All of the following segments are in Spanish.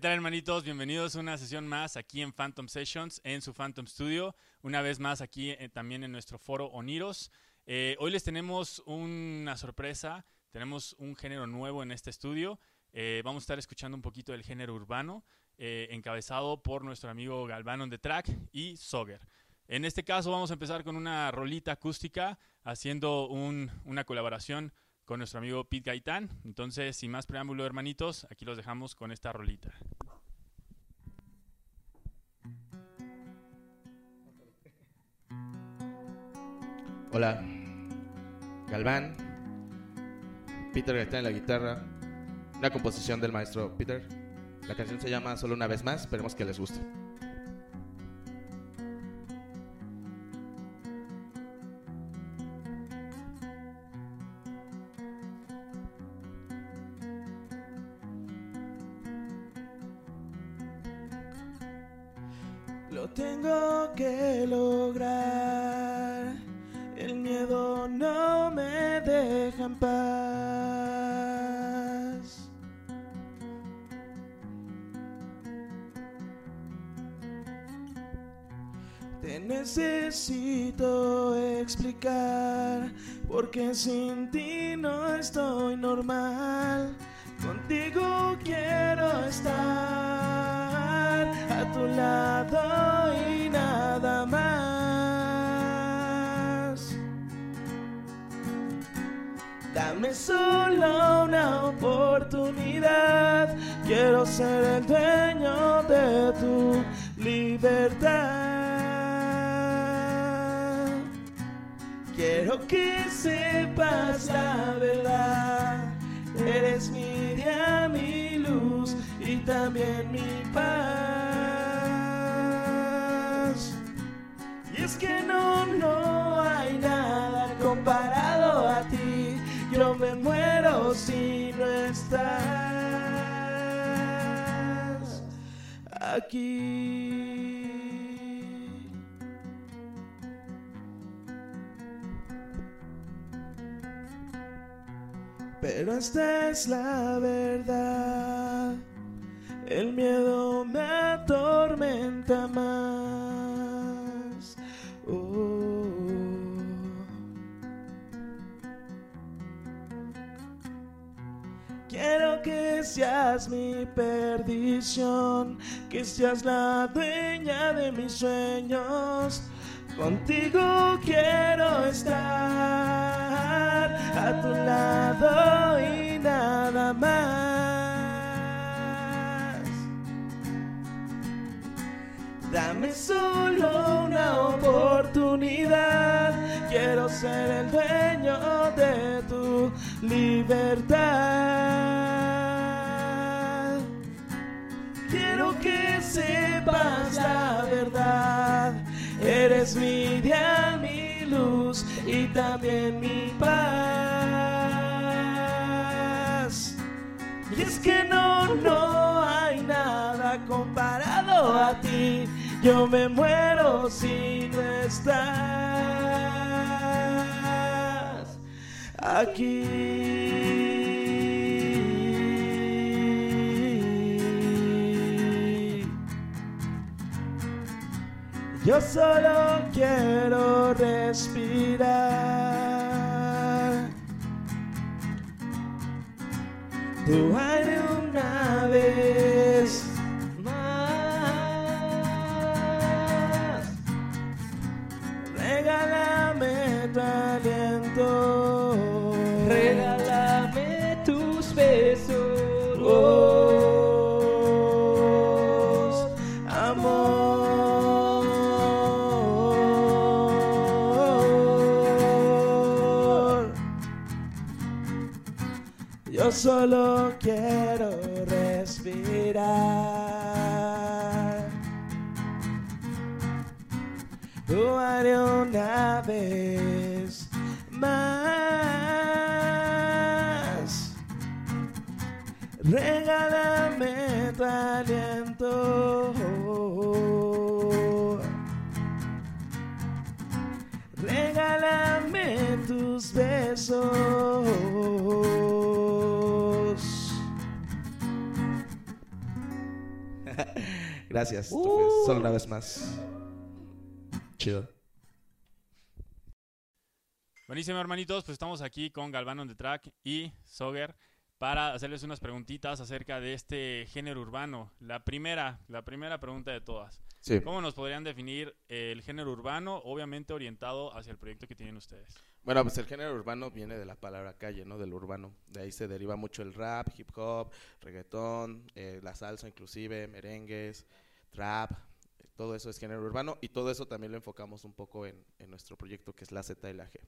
¿Qué tal hermanitos? Bienvenidos a una sesión más aquí en Phantom Sessions, en su Phantom Studio. Una vez más aquí eh, también en nuestro foro Oniros. Eh, hoy les tenemos una sorpresa, tenemos un género nuevo en este estudio. Eh, vamos a estar escuchando un poquito del género urbano, encabezado por nuestro amigo Galvano de Track y Soger. En este caso vamos a empezar con una rolita acústica, haciendo una colaboración con nuestro amigo Pete Gaitán. Entonces, sin más preámbulo, hermanitos, aquí los dejamos con esta rolita. Hola, Galván, Peter Gaitán en la guitarra, una composición del maestro Peter. La canción se llama Solo una vez más, esperemos que les guste. Te necesito explicar porque sin ti no estoy normal. Contigo quiero estar a tu lado y nada más. Dame solo una oportunidad. Quiero ser el dueño de tu libertad. Sepas la verdad. Eres mi día, mi luz y también mi paz. Y es que no, no hay nada comparado a ti. Yo me muero si no estás aquí. Esta es la verdad. El miedo me atormenta más. Oh. Quiero que seas mi perdición, que seas la dueña de mis sueños. Contigo quiero a tu lado y nada más. Dame solo una oportunidad. Quiero ser el dueño de tu libertad. Y es que no, no hay nada comparado a ti. Yo me muero si no estás aquí. Yo solo quiero respirar. Tu aire una vez más. Regálame tu aliento. Regálame tus besos. Oh, solo quiero respirar. Lo haré una vez más. Regálame tu aliento. Regálame tus besos. Gracias. Esto fue solo una vez más. Chido. Buenísimo, hermanitos. Pues estamos aquí con Galván on the Track y Soger para hacerles unas preguntitas acerca de este género urbano. La primera, la primera pregunta de todas. Sí. ¿Cómo nos podrían definir el género urbano, obviamente orientado hacia el proyecto que tienen ustedes? Bueno, pues el género urbano viene de la palabra calle, ¿no? Del urbano. De ahí se deriva mucho el rap, hip hop, reggaetón, eh, la salsa inclusive, merengues, trap. Todo eso es género urbano y todo eso también lo enfocamos un poco en, en nuestro proyecto que es la Z y la G.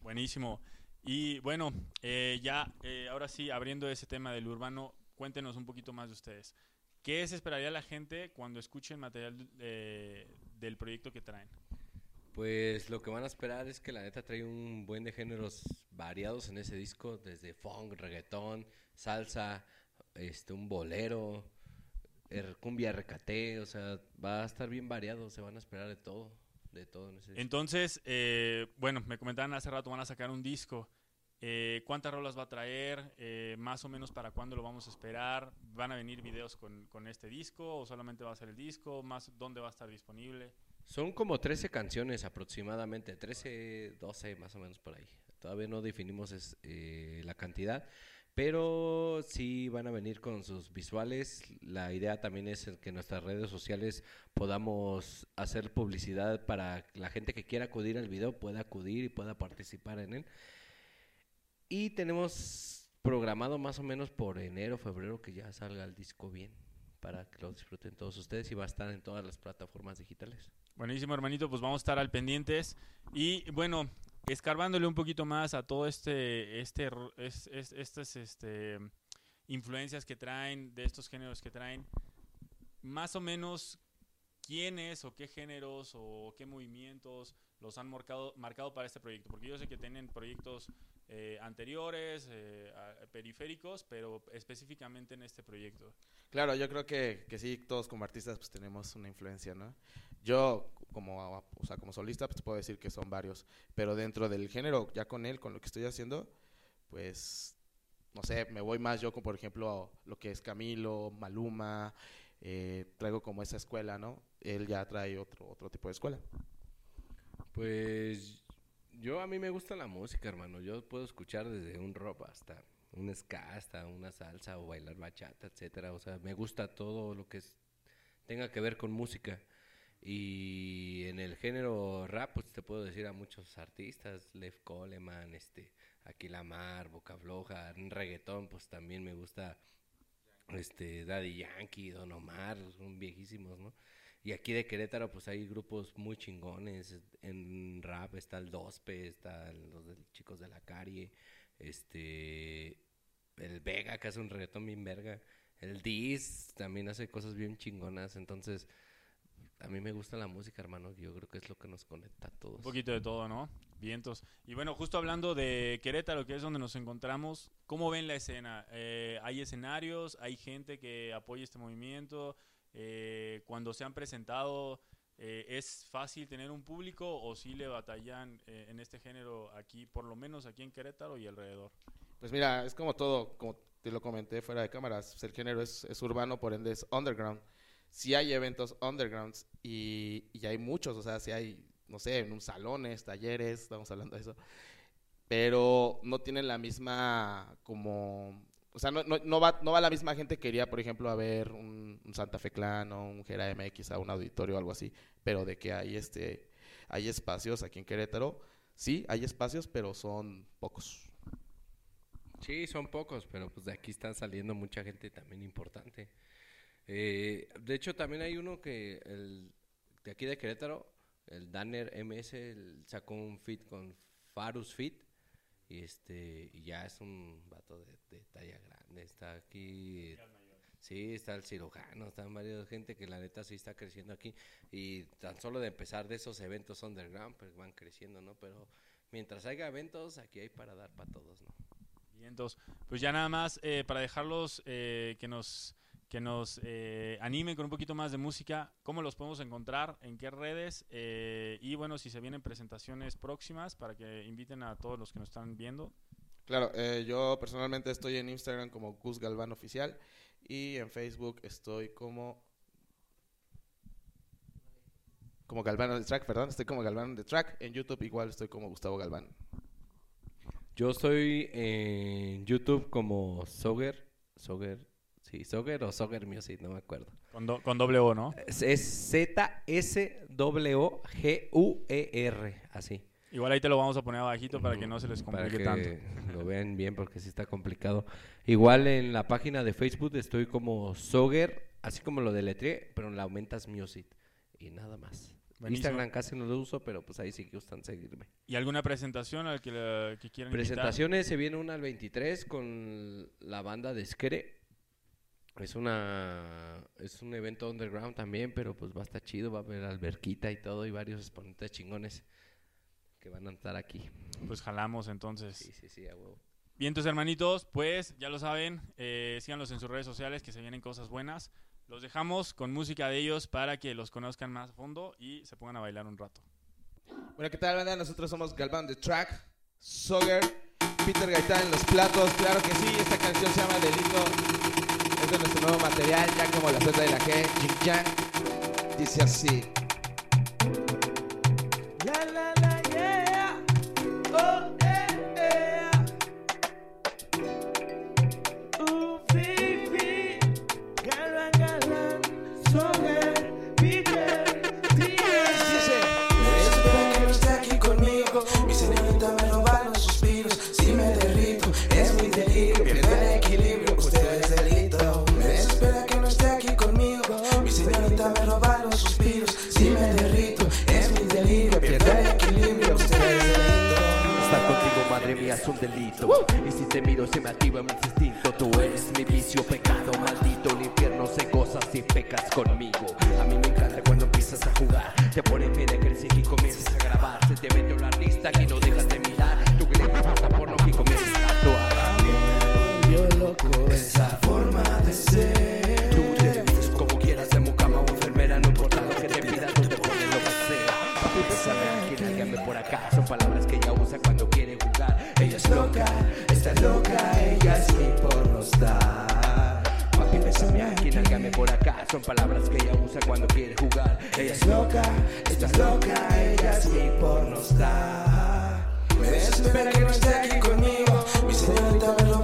Buenísimo. Y bueno, eh, ya eh, ahora sí, abriendo ese tema del urbano, cuéntenos un poquito más de ustedes. ¿Qué se esperaría la gente cuando escuchen material eh, del proyecto que traen? Pues lo que van a esperar es que la neta trae un buen de géneros variados en ese disco, desde funk, reggaetón, salsa, este, un bolero, er- cumbia recate, o sea, va a estar bien variado, se van a esperar de todo, de todo en ese disco. Entonces, eh, bueno, me comentaban hace rato, van a sacar un disco. Eh, ¿Cuántas rolas va a traer? Eh, más o menos para cuándo lo vamos a esperar. ¿Van a venir videos con, con este disco o solamente va a ser el disco? Más, ¿Dónde va a estar disponible? Son como 13 canciones aproximadamente, 13, 12 más o menos por ahí. Todavía no definimos es, eh, la cantidad, pero sí van a venir con sus visuales. La idea también es que nuestras redes sociales podamos hacer publicidad para la gente que quiera acudir al video pueda acudir y pueda participar en él. Y tenemos programado más o menos por enero, febrero que ya salga el disco bien para que lo disfruten todos ustedes y va a estar en todas las plataformas digitales. Buenísimo, hermanito, pues vamos a estar al pendientes. Y bueno, escarbándole un poquito más a todo este, este, estas este, influencias que traen, de estos géneros que traen, más o menos quiénes o qué géneros o qué movimientos los han marcado para este proyecto. Porque yo sé que tienen proyectos eh, anteriores, eh, a- periféricos, pero específicamente en este proyecto. Claro, yo creo que, que sí, todos como artistas pues tenemos una influencia, ¿no? Yo como, o sea, como solista pues puedo decir que son varios, pero dentro del género, ya con él, con lo que estoy haciendo, pues, no sé, me voy más yo con, por ejemplo, lo que es Camilo, Maluma, eh, traigo como esa escuela, ¿no? Él ya trae otro, otro tipo de escuela. Pues yo a mí me gusta la música, hermano. Yo puedo escuchar desde un rock hasta un ska, hasta una salsa o bailar bachata, etcétera. O sea, me gusta todo lo que es- tenga que ver con música. Y en el género rap, pues te puedo decir a muchos artistas, Lev Coleman, este, Aquilamar, Boca Floja, en pues también me gusta este Daddy Yankee, Don Omar, son viejísimos, ¿no? Y aquí de Querétaro, pues hay grupos muy chingones. En rap está el Dospe, está los chicos de la carie, este, el Vega, que hace un reggaetón bien verga. El Diz también hace cosas bien chingonas. Entonces, a mí me gusta la música, hermano. Yo creo que es lo que nos conecta a todos. Un poquito de todo, ¿no? Vientos. Y bueno, justo hablando de Querétaro, que es donde nos encontramos, ¿cómo ven la escena? Eh, ¿Hay escenarios? ¿Hay gente que apoya este movimiento? Eh, cuando se han presentado, eh, ¿es fácil tener un público o sí le batallan eh, en este género aquí, por lo menos aquí en Querétaro y alrededor? Pues mira, es como todo, como te lo comenté fuera de cámaras, el género es, urbano, por ende es underground. Sí hay eventos undergrounds y, y hay muchos, o sea, sí hay, no sé, en un salones, talleres, estamos hablando de eso, pero no tienen la misma como, o sea, no, no, no va, no va la misma gente que iría, por ejemplo, a ver un, Santa Fe Clan o un Gera MX a un auditorio o algo así, pero de que hay este, hay espacios aquí en Querétaro, sí, hay espacios, pero son pocos. Sí, son pocos, pero pues de aquí están saliendo mucha gente también importante. Eh, de hecho, también hay uno que, el, de aquí de Querétaro, el Danner MS, el- sacó un fit con Farus Fit. Y este, y ya es un vato de, de talla grande. Está aquí. Sí, está el cirujano, están varios gente que la neta sí está creciendo aquí. Y tan solo de empezar de esos eventos underground, pues van creciendo, ¿no? Pero mientras haya eventos, aquí hay para dar para todos, ¿no? Vientos. Pues ya nada más eh, para dejarlos eh, que nos que nos eh, animen con un poquito más de música, cómo los podemos encontrar, en qué redes eh, y bueno, si se vienen presentaciones próximas para que inviten a todos los que nos están viendo. Claro, eh, yo personalmente estoy en Instagram como Gus Galván Oficial y en Facebook estoy como... Como Galván on the Track, perdón, estoy como Galván on the Track. En YouTube igual estoy como Gustavo Galván. Yo estoy en YouTube como Soger, Soger Sí, Soger o Soger Music, no me acuerdo. Con, do- con doble O, ¿no? Es, es Z-S-W-O-G-U-E-R. Así. Igual ahí te lo vamos a poner abajito para que no se les Para complique que tanto. lo vean bien porque sí está complicado. Igual en la página de Facebook estoy como Soger, así como lo deletré, pero en la aumentas Music. Y nada más. Buenísimo. Instagram casi no lo uso, pero pues ahí sí que gustan seguirme. ¿Y alguna presentación al que, le- que quieran invitar? Presentaciones, se viene una al 23 con la banda de Skere. Es una es un evento underground también, pero pues va a estar chido, va a haber alberquita y todo y varios exponentes chingones que van a estar aquí. Pues jalamos entonces. Sí, sí, sí, a huevo. Bien, entonces hermanitos, pues ya lo saben, eh, síganlos en sus redes sociales que se vienen cosas buenas. Los dejamos con música de ellos para que los conozcan más a fondo y se pongan a bailar un rato. Bueno, ¿qué tal, banda? Nosotros somos Galván the Track, Soger, Peter Gaitán en los platos. Claro que sí, esta canción se llama Delito. Es nuestro nuevo material, ya como la Z de la G, Jin Yang. Dice así. Y si te miro, se me activa mi instinto. Tú eres mi vicio, pecado maldito. El infierno se goza si pecas conmigo. Aquí, nálgame por acá. Son palabras que ella usa cuando quiere jugar. Ella es loca, está loca, ella es mi pornostar. Papi, bésame aquí, nálgame por acá. Son palabras que ella usa cuando quiere jugar. Ella es loca, ella es loca, ella es mi pornostar. Me espera que no esté aquí conmigo. Mi señorita me roba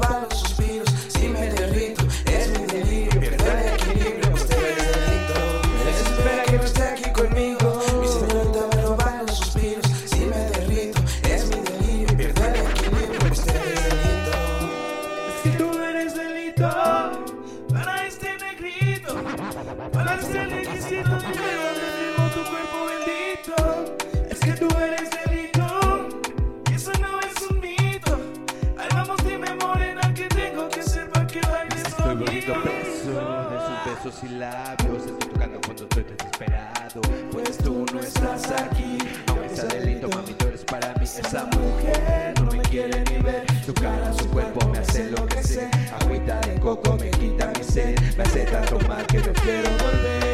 y labios. Estoy tocando cuando estoy desesperado. Pues tú no estás aquí. Aunque sea delito, mami, tú eres para mí. Esa mujer no me quiere ni ver. Su cara, su cuerpo me hace enloquecer. Agüita de coco me quita mi sed. Me hace tanto mal que prefiero volver.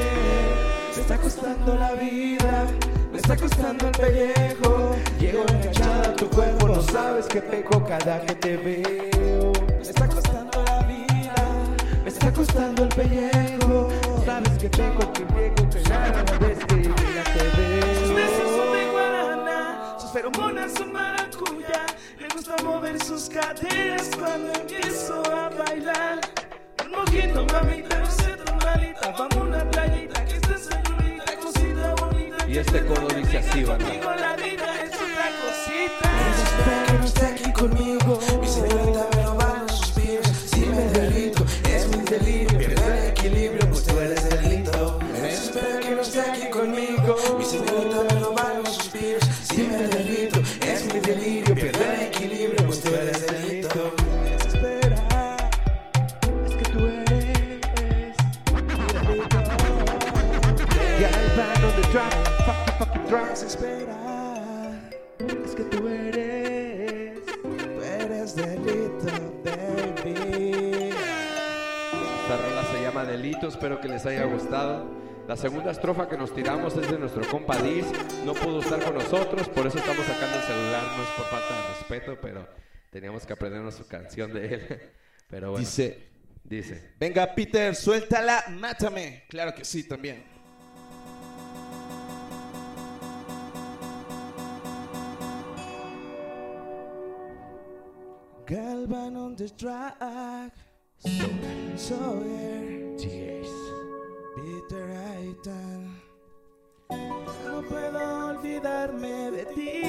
Me está costando la vida, está costando el pellejo. Llego enganchada a tu cuerpo, no sabes que peco cada que te veo. Me está costando la vida, me está costando el pellejo. Sabes que peco, que peco, que cada vez que ya te Sus besos son de veo. guarana, sus feromonas son maracuya. Le gusta mover sus caderas cuando empiezo a bailar. Un mojito, mamita, sé tu malita. Vamos a una playita este coro dice así, banda. The track, fucking fucking track. Desespera, es que tú eres, tú eres delito, baby. Esta rola se llama Delito, espero que les haya gustado. La segunda estrofa que nos tiramos es de nuestro compa Diz. No pudo estar con nosotros, por eso estamos sacando el celular. No es por falta de respeto, pero teníamos que aprendernos su canción de él. Pero bueno, Dice. dice. Venga, Peter, suéltala, mátame. Claro que sí, también. Galvan on the track. Sawyer. Peter Aitan. No puedo olvidarme de ti.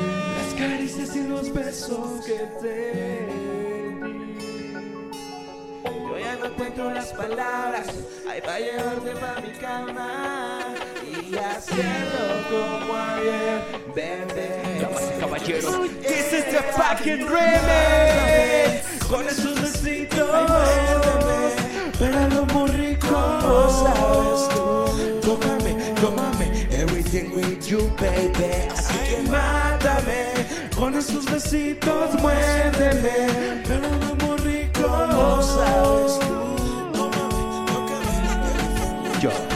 Las caricias y los besos que te di. Yo ya no encuentro las palabras. Ay, para llevarte pa' mi cama. Y hacerlo como ayer, bebé. Damas y caballeros, This is the fucking remix. Con esos besitos. Pero lo muy rico. sabes tú. Tócame, tómame. Everything with you, baby. Así que mátame. Con esos besitos, muérdeme. Pero lo muy rico. sabes tú. Tócame, tócame. yo. Everyday,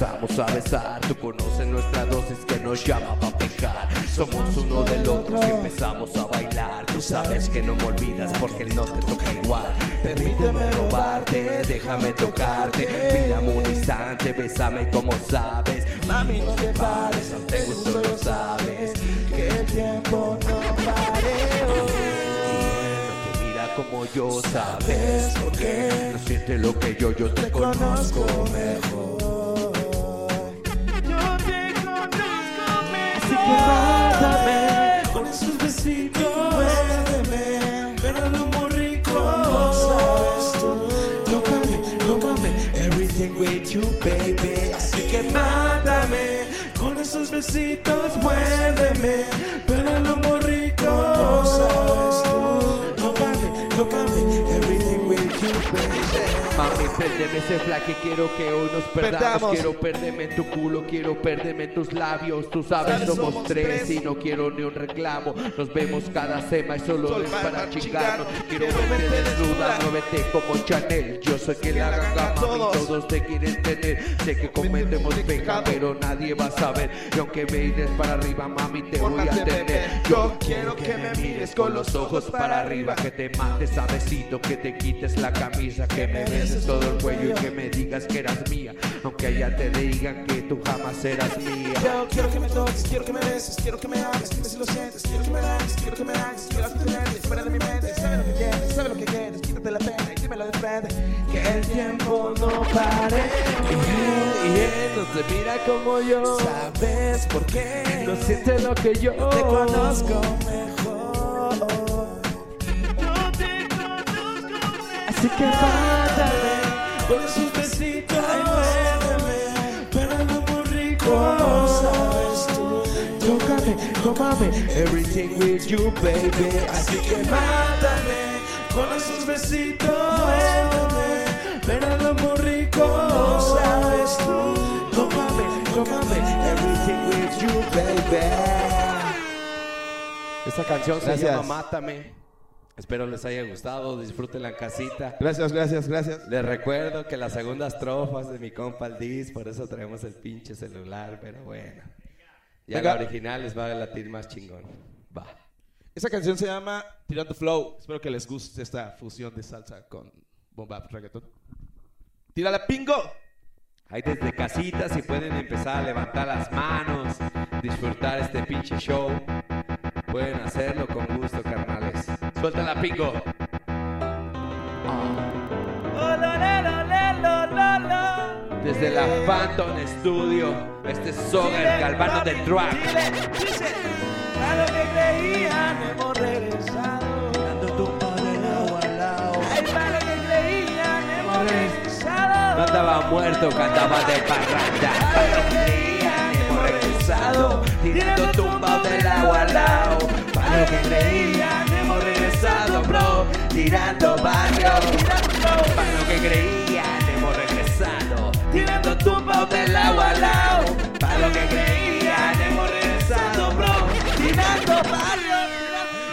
empezamos a besar. Tú conoces nuestra dosis que nos llama pa' pecar. Somos uno del otro y empezamos a bailar. Tú sabes que no me olvidas porque no te toca igual. Permíteme robarte, déjame tocarte. Mírame un instante, bésame como sabes. Mami, no te pares, te gusto, lo sabes. que el tiempo no pare. No como yo, sabes. ¿Sabes por? No siente lo que yo, yo te conozco mejor. Mátame con esos besitos. Muérdeme, pero lo muy rico. Sabes tú. Tócame, tócame. Everything with you, baby. Así que mátame con esos besitos. Muérdeme, Mami, pérdeme ese flag que quiero que hoy nos perdamos. Perdamos. Quiero perderme en tu culo, quiero perderme en tus labios. Tú sabes, Sabes, somos, somos tres tres. y no quiero ni un reclamo. Nos vemos cada sema y solo Solo es para chingarnos. Quiero verte desnuda, desnuda. muévete como Chanel. Yo sé que la ganga, mami, todos. te quieren tener. Sé que cometemos pecado, pero nadie va a saber. Y aunque me ires para arriba, mami, te voy a tener. bebé. Yo quiero que me mires con los ojos para arriba, que te mates a besito, que te quites la camisa, que me beses todo el cuello y que me digas que eras mía, aunque allá te digan que tú jamás serás mía. Yo quiero que me toques, quiero que me beses, quiero que me hables, dime si lo sientes, quiero que me hagas, quiero que me hagas, quiero tenerte fuera de mi mente, sabe lo que quieres, sabe lo que quieres, quítate la pena y dímelo de frente, que el tiempo no pare. Y él no te mira como yo, ¿Sabes por qué? no siente lo que yo te conozco mejor. Yo te conozco mejor. Así que mátame con esos besitos y muérdeme, pero no muy rico, sabes tú. Tócame, tómame, everything with you, baby. Así que mátame con esos besitos, muérdeme, pero no muy rico, sabes tú. Tómame, tómame, everything with you, baby. Esta canción se Gracias. llama Mátame. Espero les haya gustado, disfrútenla en casita. Gracias, gracias, gracias. Les recuerdo que las segundas trofas de mi compa el Diz, por eso traemos el pinche celular, pero bueno. Ya Venga. la original les va a latir más chingón. Va. Esa canción se llama Tirando Flow. Espero que les guste esta fusión de salsa con bomba reggaeton. ¡Tírala, pingo! Ahí desde casita si pueden empezar a levantar las manos, disfrutar este pinche show, pueden hacerlo con gusto, carnales. Suéltala, pingo. Desde la Phantom Studio, este es Soger Galvano de Track. A lo que creían hemos regresado Dando tumba de lado a lado Ay, para lo que creían hemos regresado No andaba muerto, cantaba de parranda. Para lo que creían, hemos regresado, tirando tumbas del agua al lado. Para lo que creían, hemos regresado, bro, tirando barrio. Para lo que creían, hemos regresado, tirando tumbas del agua al lado. Para lo que creían, hemos regresado, bro, tirando barrio.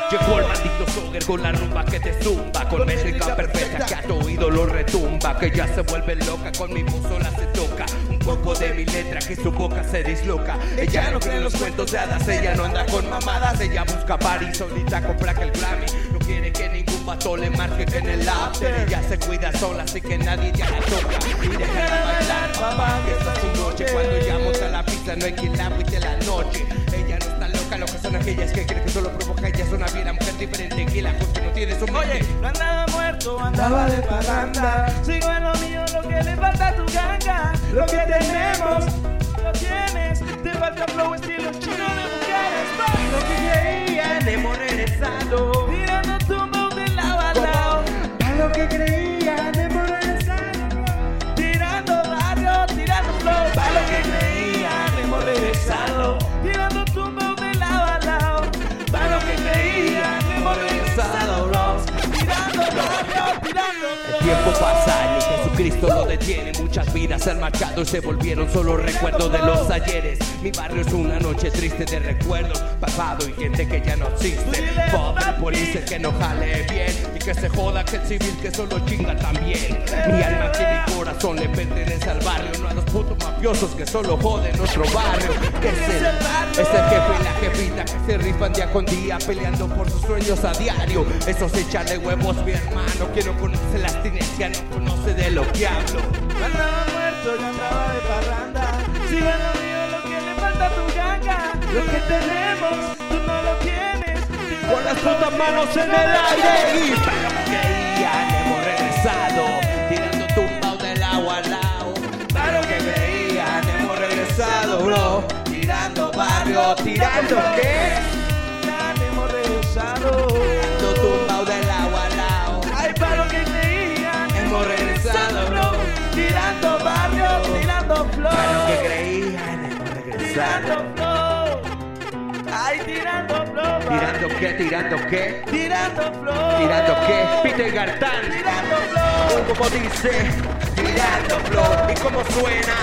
Llegó el maldito Soger con la rumba que te zumba Con métrica perfecta que a tu oído lo retumba Que ya se vuelve loca, con mi voz sola se toca Un poco de mi letra que su boca se disloca Ella no cree en los cuentos de hadas, ella no anda con mamadas Ella busca party, solita compra que el Grammy quiere que ningún vato le marque que en el after Ella se cuida sola, así que nadie ya la toca Y déjala bailar, papá, que esta es su noche Cuando llegamos a la pista no hay quien la agüite la noche Ella provoca lo que son aquellas que creen que solo provoca ella es una fiera mujer diferente que la justo no tiene su Oye, no andaba muerto, andaba de parranda. Sigo en lo mío, lo que le falta a tu ganga. Lo que tenemos, lo tienes. Te falta flow, estilo chino de mujeres. Lo que creían hemos regresado Jesucristo lo detiene. Muchas vidas han marchado y se volvieron solo recuerdos de los ayeres. Mi barrio es una noche triste de recuerdos, pasado y gente que ya no existe. Pobre policía que no jale bien que se joda que el civil que solo chinga también. Mi alma y mi corazón le pertenece al barrio, no a los putos mafiosos que solo joden nuestro barrio. Que es el, es el jefe y la jefita que se rifan día con día peleando por sus sueños a diario. Esos echarle huevos, mi hermano, que no conoce la abstinencia, no conoce de lo que hablo. No andaba muerto, yo andaba de parranda. Sigo en lo mío, lo que le falta a tu ganga. Lo que tenemos, tú no lo. Con las putas manos en el aire y para lo que creían hemos regresado tirando tumbao del agua al lado para lo que creían hemos regresado bro tirando barrio tirando qué Ya hemos regresado. tirando tumbao del agua al lado Ay, para lo que creían. hemos regresado bro Tirando barrio, tirando flow. para lo que creían hemos regresado Tirando. Ay, tirando flow. tirando qué tirando qué Tirando flow. tirando qué Peter Gartán Tirando flow. como dice tirando flow y cómo suena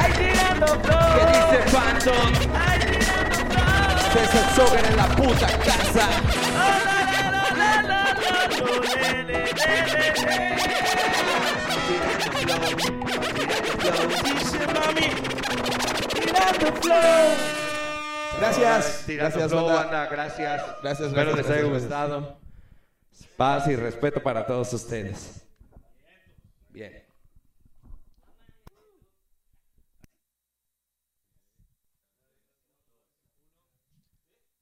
Ay, tirando flow. ¿Qué dice Phantom? Ay, tirando flow. César Soger en la puta casa. Dice mami, tirando flow. Gracias. Gracias, flow, banda. banda. Gracias. Gracias, Espero gracias, les haya gracias. gustado. Paz y respeto para todos ustedes. Bien.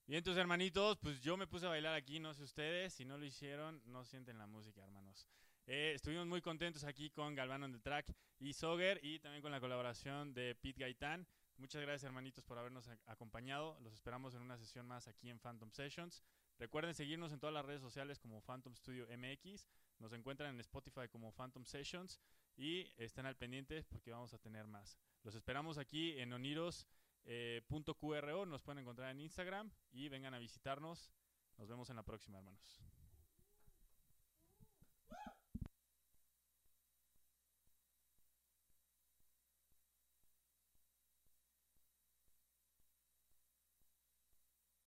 Bien, tus hermanitos, pues yo me puse a bailar aquí, no sé ustedes, si no lo hicieron, no sienten la música, hermanos. Eh, estuvimos muy contentos aquí con Galván on the Track y Soger y también con la colaboración de Pete Gaitán. Muchas gracias, hermanitos, por habernos acompañado. Los esperamos en una sesión más aquí en Phantom Sessions. Recuerden seguirnos en todas las redes sociales como Phantom Studio MX. Nos encuentran en Spotify como Phantom Sessions y estén al pendiente porque vamos a tener más. Los esperamos aquí en Oniros eh, nos pueden encontrar en Instagram y vengan a visitarnos. Nos vemos en la próxima, hermanos.